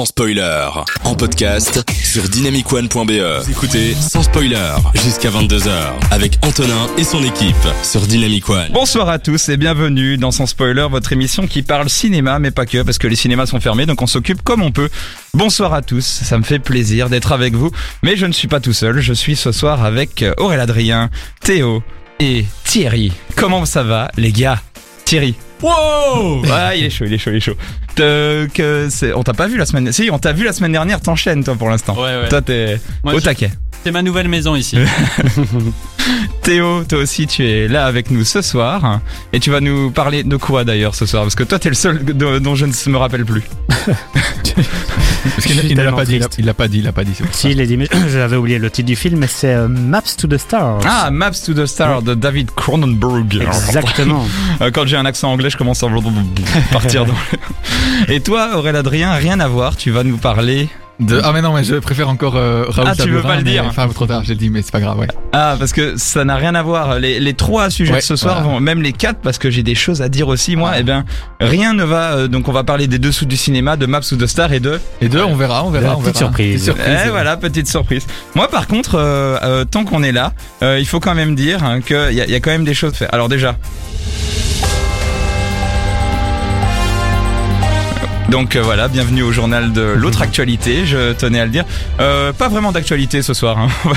sans spoiler. En podcast sur dynamicone.be. Écoutez sans spoiler jusqu'à 22h avec Antonin et son équipe sur Dynamic One. Bonsoir à tous et bienvenue dans Sans Spoiler, votre émission qui parle cinéma, mais pas que, parce que les cinémas sont fermés, donc on s'occupe comme on peut. Bonsoir à tous, ça me fait plaisir d'être avec vous, mais je ne suis pas tout seul, je suis ce soir avec Aurélien Adrien, Théo et Thierry. Comment ça va, les gars? Thierry Wow Ouais, il est chaud, il est chaud, il est chaud. Te- que c'est- on t'a pas vu la semaine... Si, on t'a vu la semaine dernière, t'enchaînes toi pour l'instant. Ouais, ouais. Toi t'es Moi, au je- taquet. C'est ma nouvelle maison ici. Théo, toi aussi tu es là avec nous ce soir. Et tu vas nous parler de quoi d'ailleurs ce soir? Parce que toi t'es le seul de- dont je ne me rappelle plus. Parce qu'il il l'a pas dit, il a- il l'a pas dit, il l'a pas dit. ça. Si, il est dit, mais j'avais oublié le titre du film, mais c'est euh, Maps to the Stars. Ah, Maps to the Star de David Cronenberg. Exactement. Euh, Quand j'ai un accent anglais, je commence à partir dans le... Et toi, Aurélien Adrien, rien à voir, tu vas nous parler... De- Ah mais non, mais je préfère encore euh, Raoul Ah, tu veux pas le mais- dire Enfin, trop tard, j'ai dit, mais c'est pas grave, ouais. Ah, parce que ça n'a rien à voir. Les, les trois sujets Ouais, de ce soir, voilà. vont, même les quatre, parce que j'ai des choses à dire aussi, moi, Ah. eh bien, rien ne va. euh, donc on va parler des dessous du cinéma, de Maps to the Star et de... Et deux, on verra, on verra, La on petite verra. surprise. Petite Eh voilà, petite surprise. Moi, par contre, euh, euh, tant qu'on est là, euh, il faut quand même dire hein, qu'il y, a- il y a quand même des choses à faire. Alors déjà. Donc euh, voilà, bienvenue au journal de l'autre actualité, je tenais à le dire. Euh, pas vraiment d'actualité ce soir. hein.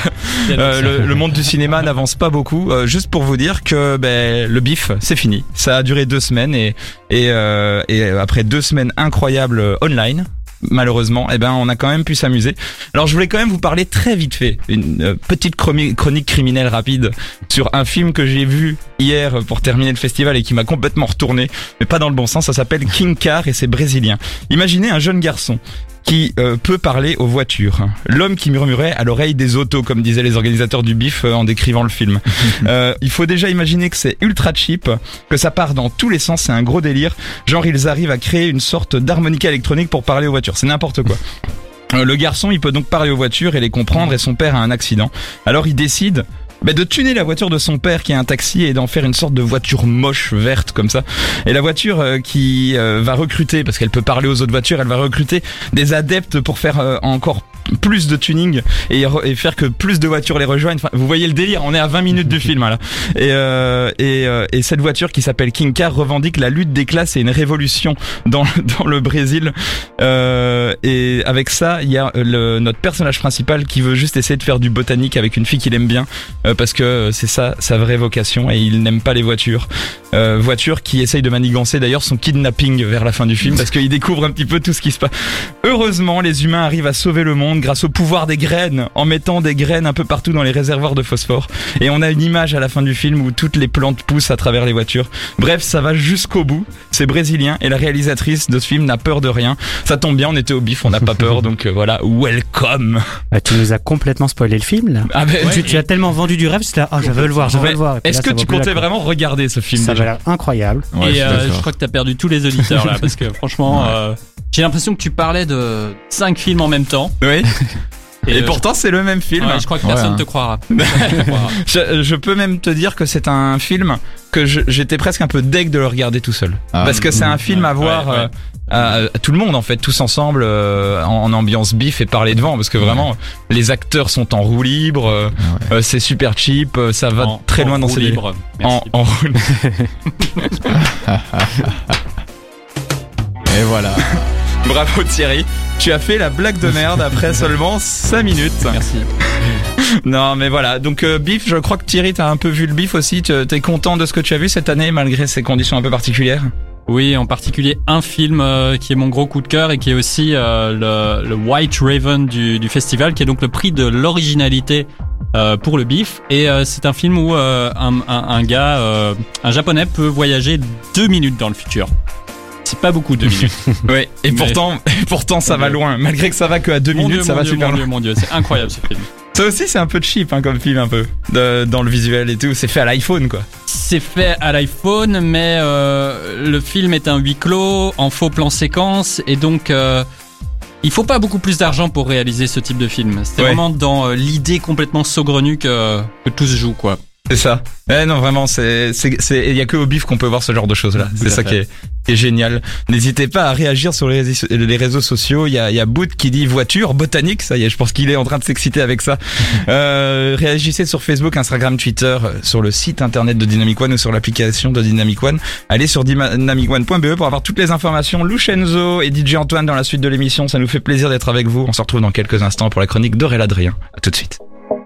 Euh, le, le monde du cinéma n'avance pas beaucoup. Euh, juste pour vous dire que ben, le bif, c'est fini. Ça a duré deux semaines et, et, euh, et après deux semaines incroyables online, malheureusement, eh ben on a quand même pu s'amuser. Alors je voulais quand même vous parler très vite fait, une euh, petite chronique criminelle rapide sur un film que j'ai vu hier pour terminer le festival et qui m'a complètement retourné, mais pas dans le bon sens. Ça s'appelle King Car et c'est brésilien. Imaginez un jeune garçon qui euh, peut parler aux voitures. L'homme qui murmurait à l'oreille des autos, comme disaient les organisateurs du bif euh, en décrivant le film. Euh, il faut déjà imaginer que c'est ultra cheap, que ça part dans tous les sens, c'est un gros délire. Genre ils arrivent à créer une sorte d'harmonica électronique pour parler aux voitures, c'est n'importe quoi. Euh, Le garçon, il peut donc parler aux voitures et les comprendre et son père a un accident. Alors il décide bah, de tuner la voiture de son père qui est un taxi et d'en faire une sorte de voiture moche verte comme ça. Et la voiture euh, qui euh, va recruter, parce qu'elle peut parler aux autres voitures, elle va recruter des adeptes pour faire euh, encore plus de tuning et, re- et faire que plus de voitures les rejoignent. Enfin, vous voyez le délire, on est à 20 minutes du film là. Et, euh, et, euh, et cette voiture qui s'appelle King Car revendique la lutte des classes et une révolution dans, dans le Brésil. Euh, et avec ça, il y a euh, le, notre personnage principal qui veut juste essayer de faire du botanique avec une fille qu'il aime bien euh, parce que c'est ça sa vraie vocation et il n'aime pas les voitures. Euh, voiture qui essaye de manigancer d'ailleurs son kidnapping vers la fin du film parce qu'il découvre un petit peu tout ce qui se passe. Heureusement, les humains arrivent à sauver le monde grâce au pouvoir des graines, en mettant des graines un peu partout dans les réservoirs de phosphore. Et on a une image à la fin du film où toutes les plantes poussent à travers les voitures. Bref, ça va jusqu'au bout. C'est brésilien et la réalisatrice de ce film n'a peur de rien. Ça tombe bien, on était au bif, on n'a pas peur, donc euh, voilà, welcome. Bah, tu nous as complètement spoilé le film, là. Ah ben, tu, tu as tellement vendu du rêve, c'était là, ah, je veux le voir, je veux le voir. Est-ce que tu comptais vraiment regarder ce film Ça va l'air incroyable. Ouais, et euh, je crois que t'as perdu tous les auditeurs là parce que franchement, euh, j'ai l'impression que tu parlais de cinq films en même temps. Oui. Et, euh, pourtant, c'est le même film. ouais, je crois que personne hein. te croira. Personne te croira. Je, je peux même te dire que c'est un film que j'étais presque un peu deg de le regarder tout seul. Ah, Parce que c'est un film à voir ouais. euh, à, à tout le monde en fait, tous ensemble euh, en, en ambiance bif et parler devant. Parce que vraiment, les acteurs sont en roue libre, euh, ouais. euh, c'est super cheap, euh, ça va En- très en loin dans roue ces libre. En, en roue Et voilà. Bravo Thierry, tu as fait la blague de merde après seulement 5 minutes. Merci. Non mais voilà, donc euh, bif, je crois que Thierry t'as un peu vu le bif aussi, t'es content de ce que tu as vu cette année malgré ces conditions un peu particulières? Oui, en particulier un film euh, qui est mon gros coup de cœur et qui est aussi euh, le, le White Raven du, du festival, qui est donc le prix de l'originalité euh, pour le bif. Et c'est un film où un, un, un gars, un japonais, peut voyager deux minutes dans le futur. C'est pas beaucoup deux minutes. Ouais, et Mais- pourtant, pourtant ça va loin. Malgré que ça va que à 2 Mon minutes, Dieu, ça va Dieu, super mon loin. Dieu, mon Dieu, c'est incroyable ce film. Ça aussi, c'est un peu cheap hein, comme film, un peu. De- dans le visuel et tout. C'est fait à l'iPhone, quoi. C'est fait à l'iPhone, mais euh, le film est un huis clos, en faux plan séquence, et donc euh, il faut pas beaucoup plus d'argent pour réaliser ce type de film. C'est Ouais. vraiment dans euh, l'idée complètement saugrenue que, que tout se joue, quoi. C'est ça. Eh non, vraiment, c'est, il y a que au bif qu'on peut voir ce genre de choses là. C'est ça qui est, qui est génial. N'hésitez pas à réagir sur les, réseaux- les réseaux sociaux. Il y a, y a Boot qui dit voiture, botanique. Ça y est, je pense qu'il est en train de s'exciter avec ça. Euh, réagissez sur Facebook, Instagram, Twitter, euh, sur le site internet de Dynamic One ou sur l'application de Dynamic One. Allez sur dynamicone.be pour avoir toutes les informations. Lucenzo et DJ Antoine dans la suite de l'émission. Ça nous fait plaisir d'être avec vous. On se retrouve dans quelques instants pour la chronique d'Aurélien Adrien. À tout de suite.